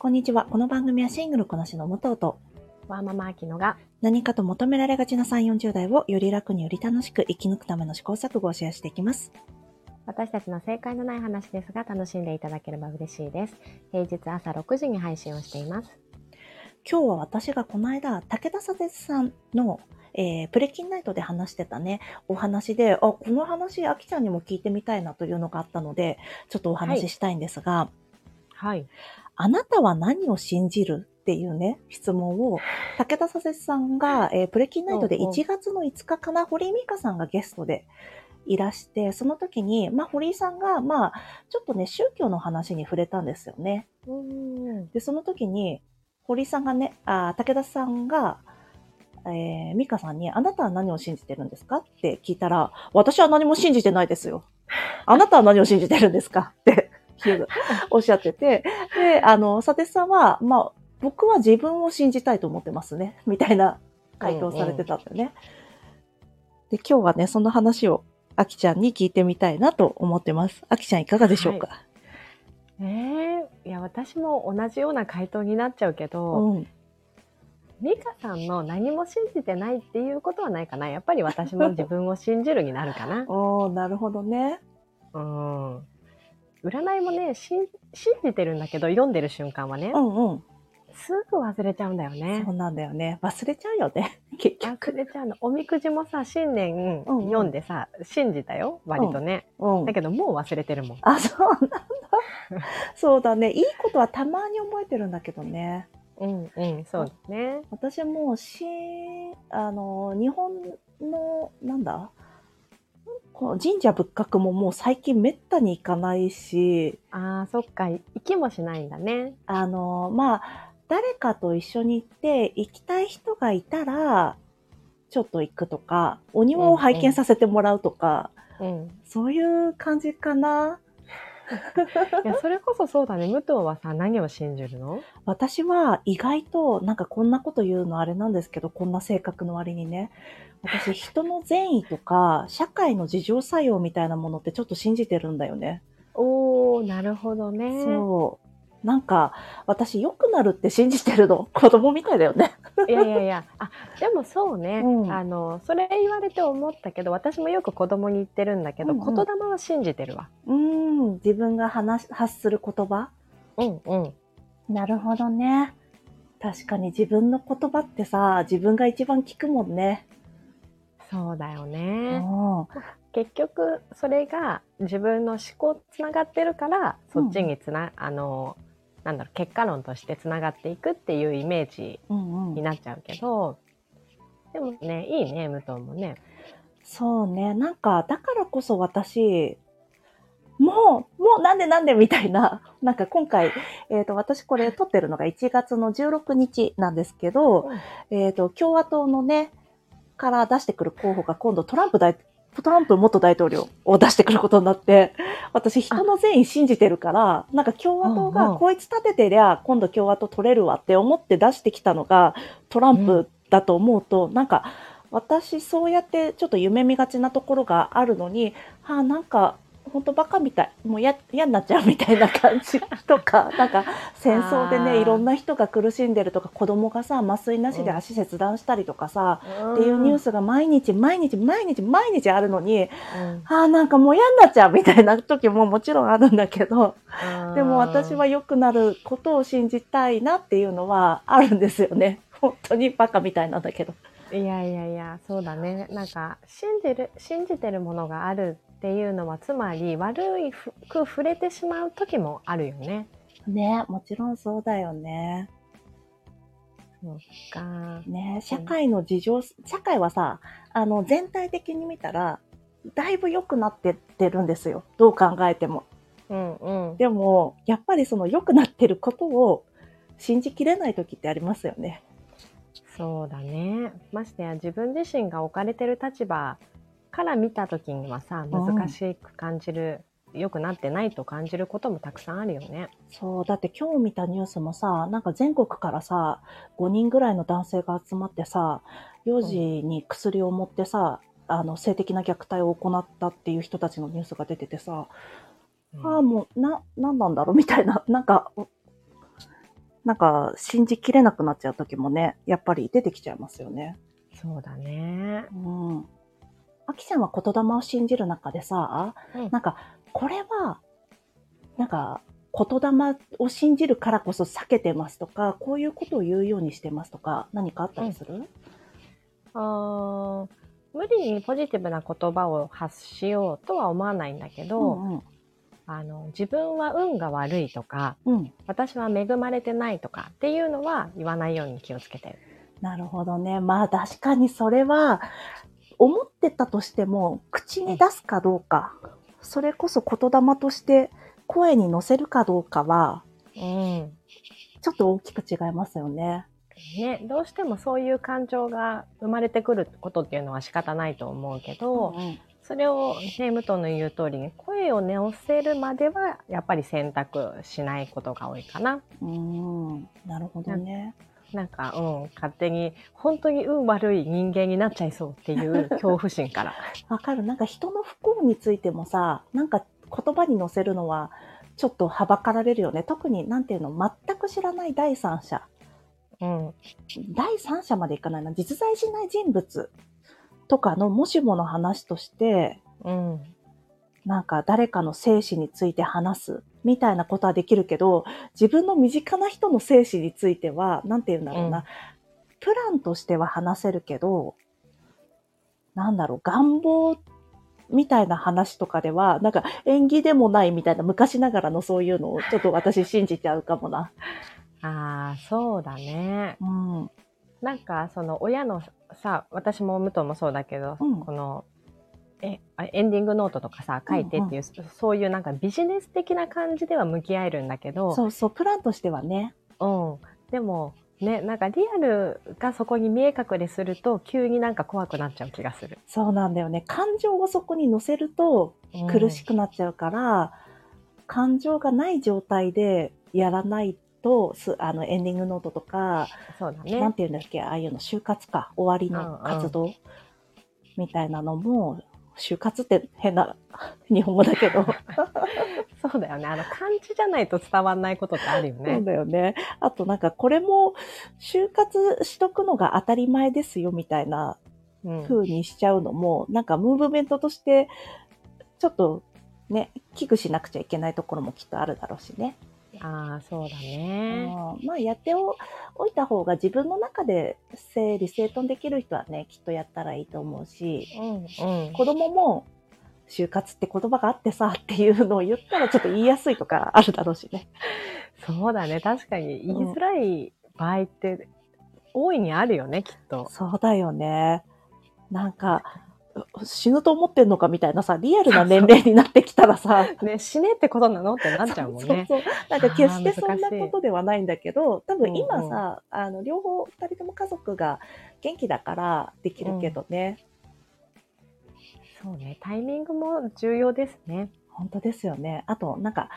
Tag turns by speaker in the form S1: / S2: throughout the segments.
S1: こんにちは。この番組はシングルこなしの武藤と
S2: ワーママアキノが
S1: 何かと求められがちな3、40代をより楽により楽しく生き抜くための試行錯誤をシェアしていきます。
S2: 私たちの正解のない話ですが楽しんでいただければ嬉しいです。平日朝6時に配信をしています。
S1: 今日は私がこの間、武田砂鉄さんの、えープレキンナイトで話してたね、お話で、あ、この話、あきちゃんにも聞いてみたいなというのがあったので、ちょっとお話ししたいんですが、
S2: はい。
S1: あなたは何を信じる？っていうね、質問を、武田佐節さんが、えープレキンナイトで
S2: うんうん
S1: 1月の5日かな、堀井美香さんがゲストでいらして、その時に、まあ、堀井さんが、まあ、ちょっとね、宗教の話に触れたんですよね。
S2: うーん。
S1: で、その時に、堀井さんがね、あー武田さんが、えー、美香さんに、あなたは何を信じてるんですか？って聞いたら、私は何も信じてないですよ。あなたは何を信じてるんですか？って おっしゃってて、で、あの、佐哲さんは、まあ、僕は自分を信じたいと思ってますね。みたいな回答されてたんだよね。で、今日はね、その話を、あきちゃんに聞いてみたいなと思ってます。あきちゃんいかがでしょうか、
S2: えー、いや私も同じような回答になっちゃうけど、
S1: うん。
S2: ミカさんの何も信じてないっていうことはないかな。やっぱり私も自分を信じるになるかな。
S1: おー、なるほどね。
S2: うん。占いもね、信信じてるんだけど、読んでる瞬間はね
S1: う、んうん。
S2: すぐ忘れちゃうんだよね
S1: そ。うなんだよね。忘れちゃうよね。結局。
S2: 忘れちゃうの。おみくじもさ、新年
S1: うんうん
S2: 読んでさ、信じたよ。割とね。
S1: うん
S2: だ。けどもう忘れてるもん。
S1: あ、そうなんだ。そうだね。いいことはたまに覚えてるんだけどね。
S2: うんうん、そうですね。
S1: 私もし、あの、日本の、なんだ？この神社仏閣ももう最近めったに行かないし、
S2: ああ、そっか。行きもしないんだね。
S1: あの、まあ、誰かと一緒に行って、行きたい人がいたら、ちょっと行くとか、お庭を拝見させてもらうとか、
S2: うん。
S1: そういう感じかな。
S2: いや、それこそそうだね。武藤はさ、何を信じるの？
S1: 私は意外となんかこんなこと言うのあれなんですけど、こんな性格の割にね。私人の善意とか社会の自浄作用みたいなものってちょっと信じてるんだよね。
S2: おー、なるほどね。
S1: そう。なんか私良くなるって信じてるの？子供みたいだよね。
S2: いやいやいや、あ、でもそうね。
S1: うん
S2: あの、それ言われて思ったけど、私もよく子供に言ってるんだけど、
S1: うんうん
S2: 言霊は信じてるわ。
S1: うーん。自分が話し発する言葉
S2: うんうん。
S1: なるほどね。確かに自分の言葉ってさ、自分が一番聞くもんね。
S2: そうだよ
S1: う
S2: ね。
S1: ん。
S2: 結局、それが自分の思考つながってるから、そっちにつな、あの、なんだろう、結果論としてつながっていくっていうイメージ
S1: うんうん。
S2: になっちゃうけど、でもね、いいね、武藤もね。
S1: そうね。なんか、だからこそ私、もう、もうなんでなんでみたいな、なんか今回、えっ、と、私これ撮ってるのが1月の16日なんですけど、えっ、と、共和党のね、から出してくる候補が今度トランプ大、トランプ元大統領を出してくることになって、私人の善意信じてるから、なんか共和党
S2: うんうん。
S1: がこいつ立ててりゃ今度共和党取れるわって思って出してきたのがトランプだと思うと、なんか私そうやってちょっと夢見がちなところがあるのに、はあ、なんか本当バカみたい。もうや嫌になっちゃうみたいな感じとか、なんか戦争でね、いろんな人が苦しんでるとか、子供がさ、麻酔なしで足切断したりとかさ、っていうニュー
S2: ス。
S1: スが毎日毎日毎日毎日あるのに、
S2: うん
S1: ああ、なんかもう嫌になっちゃうみたいな時ももちろんあるんだけど、でも私は良くなることを信じたいなっていうのはあるんですよね。本当にバカみたいなんだけど。
S2: いやいやいや、そうだね。なんか、信じる、信じてるものがあるっていうのは、つまり、悪いふく触れてしまう時もあるよね。
S1: ねもちろんそうだよね。
S2: そっか。
S1: ね社会の事情、社会はさ、あの、全体的に見たら、だいぶ良くなってってるんですよ。どう考えても。
S2: うんうん。
S1: でも、やっぱりその良くなってることを信じきれない時ってありますよね。
S2: そうだね。ましてや自分自身が置かれてる立場から見た時にはさ、
S1: うん
S2: 難しく感じる、良くなってないと感じることもたくさんあるよね。
S1: そう、だって今日見たニュースもさ、なんか全国からさ、5人ぐらいの男性が集まってさ、幼児に薬を持ってさ、あの、性的な虐待を行ったっていう人たちのニュースが出ててさ、ああ、もう、な、なんなんだろう？みたいな、なんか、なんか信じきれなくなっちゃう時もね、やっぱり出てきちゃいますよね。
S2: そうだね。
S1: うん。あきちゃんは言霊を信じる中でさ、
S2: うん
S1: なんか、これは、なんか、言霊を信じるからこそ避けてますとか、こういうことを言うようにしてますとか、何かあったりする、
S2: あー無理にポジティブな言葉を発しようとは思わないんだけど、
S1: うんうん。
S2: あの自分は運が悪いとか
S1: うん。
S2: 私は恵まれてないとかっていうのは言わないように気をつけてる。
S1: なるほどね。まあ確かにそれは、思ってたとしても、口に出すかどうか、それこそ言霊として声に乗せるかどうかは、
S2: うん
S1: ちょっと大きく違いますよね。
S2: ね、どうしてもそういう感情が生まれてくることっていうのは仕方ないと思うけど、
S1: うん
S2: それをね武藤の言う通りに声を乗せるまではやっぱり選択しないことが多いかな。
S1: うん。なるほどね。
S2: なんか、うん、勝手に本当に運悪い人間になっちゃいそうっていう 恐怖心から。
S1: わかる。なんか人の不幸についてもさ、なんか言葉に乗せるのは、ちょっとはばかられるよね。特に、なんていうの、全く知らない第三者。
S2: うん、
S1: 第三者までいかないな。実在しない人物とかのもしもの話として、
S2: うん、
S1: なんか誰かの生死について話すみたいなことはできるけど、自分の身近な人の生死については、なんて言うんだろうな、
S2: うん
S1: プランとしては話せるけど、なんだろう、願望みたいな話とかでは、なんか縁起でもないみたいな昔ながらのそういうのをちょっと私信じちゃうかもな。
S2: ああそうだね。
S1: うん。
S2: なんかその親のさ私も武藤もそうだけど、
S1: うん
S2: このえあエンディングノートとかさ書いてっていう、そういうなんかビジネス的な感じでは向き合えるんだけど
S1: そうそう、プランとしてはね。
S2: うん、でもねなんかリアルがそこに見え隠れすると急になんか怖くなっちゃう気がする。
S1: そうなんだよね。感情をそこに乗せると苦しくなっちゃうから、感情がない状態でやらないと、すあのエンディングノートとか、
S2: そうだ
S1: なん
S2: ね。
S1: て言うんだっけ、ああいうの、就活か、終わりの活動みたいなのも、就活って変な日本語だけど、
S2: そうだよね。あの漢字じゃないと伝わんないことってあるよ
S1: そう
S2: ね。
S1: だよね。あとなんかこれも、就活しとくのが当たり前ですよみたいな
S2: うん
S1: 風にしちゃうのも、なんかムーブメントとして、ちょっとね、危惧しなくちゃいけないところもきっとあるだろうしね。
S2: ああそうだね。
S1: うんまあやっておおいた方が自分の中で整理整頓できる人はね、きっとやったらいいと思うし、
S2: うんうん。
S1: 子供も就活って言葉があってさっていうのを言ったらちょっと言いやすいとかあるだろうしね。
S2: そうだね。確かに言いづらい場合って大いにあるよね、きっと。
S1: そうだよね。なんか、う死ぬと思ってんのかみたいなさ、リアルな年齢になってきたらさ、
S2: ね、死ねってことなのってなっちゃうもんね。
S1: そうそうなんか決してそんなことではないんだけど、多分今
S2: うんうん
S1: さ、あの、両方、二人とも家族が元気だからできるけどね。
S2: そうね。タイミングも重要ですね。
S1: 本当ですよね。あと、なんか、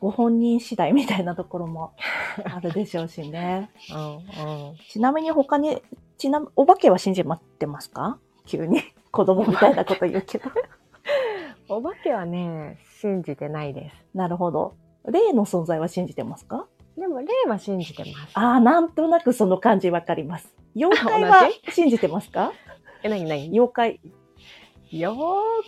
S1: ご本人次第みたいなところも あるでしょうしね。
S2: うんうん。
S1: ちなみに他に、ちなみ、お化けは信じまってますか？急に。子供みたいなこと言うけど。
S2: お化けはね、信じてないです。
S1: なるほど。霊の存在は信じてますか？
S2: でも、霊は信じてます。
S1: ああ、なんとなくその感じわかります。妖怪は信じてますか？
S2: え、なになに？
S1: 妖怪。
S2: 妖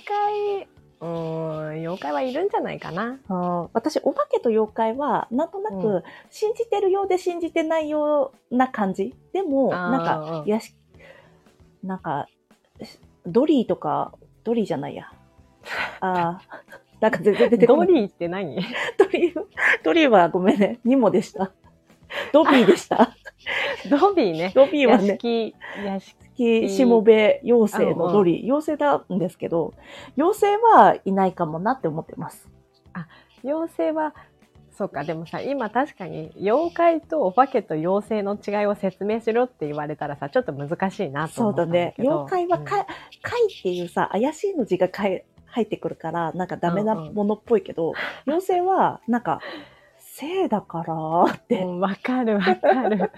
S2: 怪、うーん、妖怪はいるんじゃないかな。
S1: あー私、お化けと妖怪は、なんとな
S2: う
S1: く、信じてるようで信じてないような感じ。でも、なんか、やし、なんか、ドリーとか、ドリーじゃないや。ああ、なんか全然出てこない。
S2: ドリーって何？
S1: ドリー、ドリーはごめんね、ニモでした。ドビーでした。
S2: ドビーね。
S1: ドビーはね、
S2: 屋敷、屋敷。
S1: しもべ妖精のドリー、妖精なんですけど、妖精はいないかもなって思ってます。
S2: 妖精は、そうか、でもさ、今確かに、妖怪とお化けと妖精の違いを説明しろって言われたらさ、ちょっと難しいなと
S1: そうだ
S2: 思ったんだ
S1: ね。
S2: けど。
S1: 妖怪はか、
S2: うん
S1: 怪っていうさ、怪しいの字が怪入ってくるから、なんかダメなものっぽいけど、妖精は、なんか、性だからって
S2: うん、わかるわかる。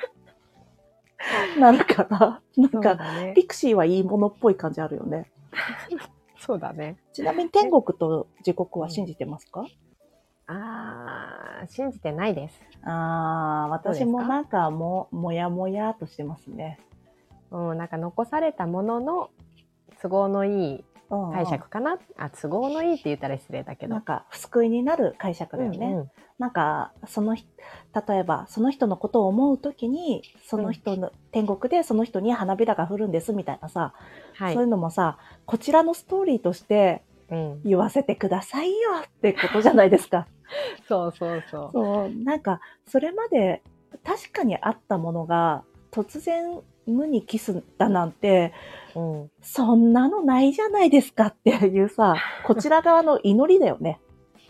S1: なるから、なん
S2: そう
S1: か、
S2: だね。
S1: ピクシーはいいものっぽい感じあるよね。
S2: そうだね。
S1: ちなみに天国と地獄は信じてますか、
S2: あー、信じてないです。
S1: ああ、私もなんかも、もやもやっとしてますね。
S2: うん、なんか残されたものの都合のいい
S1: うんうん
S2: 解釈かな。あ、都合のいいって言ったら失礼だけど。
S1: なんか、救いになる解釈だよね。
S2: うんうん
S1: なんか、その人、例えば、その人のことを思うときに、その人の、天国でその人に花びらが降るんですみたいなさ、
S2: はい
S1: そういうのもさ、こちらのストーリーとして
S2: うん。
S1: 言わせてくださいよってことじゃないですか。
S2: そうそうそう。
S1: そう、なんか、それまで確かにあったものが、突然無にキスだなんて、
S2: うん。
S1: そんなのないじゃないですかっていうさ、こちら側の祈りだよね。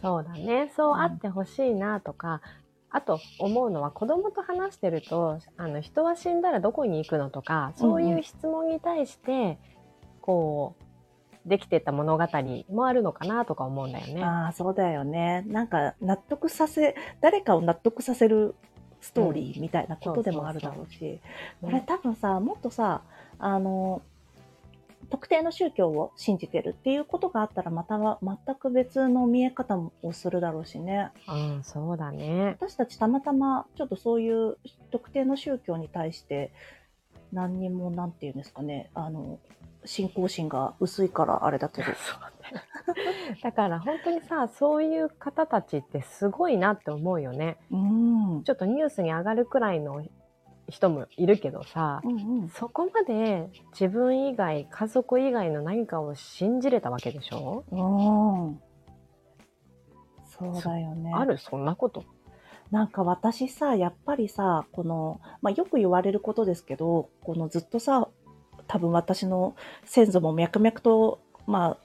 S2: そうだね。そうあってほしいなとか、あと思うのは子供と話してると、あの人は死んだらどこに行くのとか、そういう質問に対して、こう、できてた物語もあるのかなとか思うんだよね。
S1: ああ、そうだよね。なんか、納得させ、誰かを納得させるストーリーみたいなことでもあるだろうし、これ
S2: ね
S1: 多分さ、もっとさ、あの、特定の宗教を信じてるっていうことがあったら、または全く別の見え方をするだろうしね。
S2: うん、そうだね。
S1: 私たちたまたまちょっとそういう特定の宗教に対して何にもなんていうんですかねあの信仰心が薄いからあれだけど。
S2: だから本当にさ、そういう方たちってすごいなって思うよね。
S1: うん。
S2: ちょっとニュースに上がるくらいの人もいるけどさ、
S1: うんうん。
S2: そこまで自分以外、家族以外の何かを信じれたわけでしょ、
S1: うん。そうだよね。
S2: ある？そんなこと？
S1: なんか私さやっぱりさこの、まあ、よく言われることですけどこのずっとさ多分私の先祖も脈々とまあ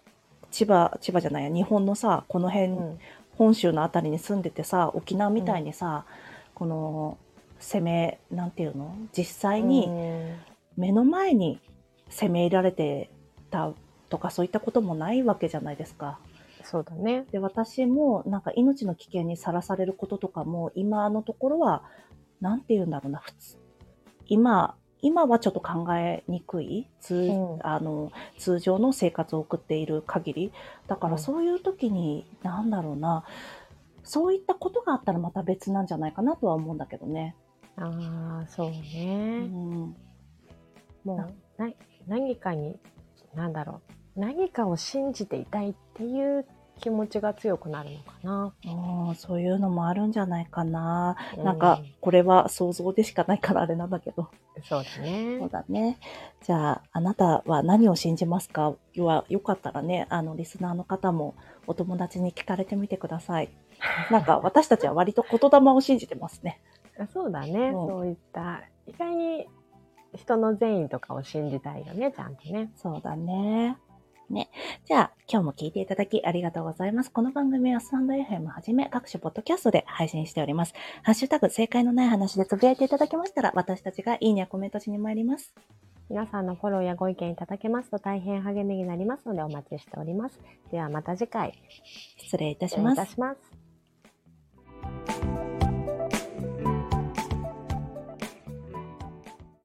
S1: 千葉千葉じゃないや日本のさこの辺、
S2: うん。
S1: 本州のあたりに住んでてさ沖縄みたいにさ、この攻めなんていうの？実際に
S2: うん
S1: 目の前に攻め入れられてたとかそういったこともないわけじゃないですか。
S2: そうだね。
S1: で私もなんか命の危険にさらされることとかも今のところはなんて言うんだろうな普通今今はちょっと考えにくい通,、
S2: うん
S1: あの通常の生活を送っている限りだか
S2: うん
S1: らそういう時に、なんだろうなそういったことがあったらまた別なんじゃないかなとは思うんだけどね。
S2: ああ、そう
S1: う
S2: ね。
S1: ん
S2: もう、な、何かに、なんだろう。何かを信じていたいっていう気持ちが強くなるのかな。
S1: うんそういうのもあるんじゃないかな。
S2: う
S1: なんか、これは想像でしかないからあれなんだけど。
S2: そうだね
S1: そう。だね。じゃあ、あなたは何を信じますか？は、よかったらね、あの、リスナーの方もお友達に聞かれてみてください。なんか、私たちは割と言霊を信じてますね。
S2: あそうだね。
S1: うん
S2: そういった、意外に人の善意とかを信じたいよね、ちゃんとね。
S1: そうだね。ね。じゃあ、今日も聞いていただきありがとうございます。この番組はスタンド FM はじめ各種ポッドキャストで配信しております。ハッシュタグ正解のない話でつぶやいていただけましたら、私たちがいいねやコメントしに参ります。
S2: 皆さんのフォローやご意見いただけますと大変励みになりますのでお待ちしております。ではまた次回。
S1: 失礼いたし
S2: 失礼い
S1: ます
S2: た。します。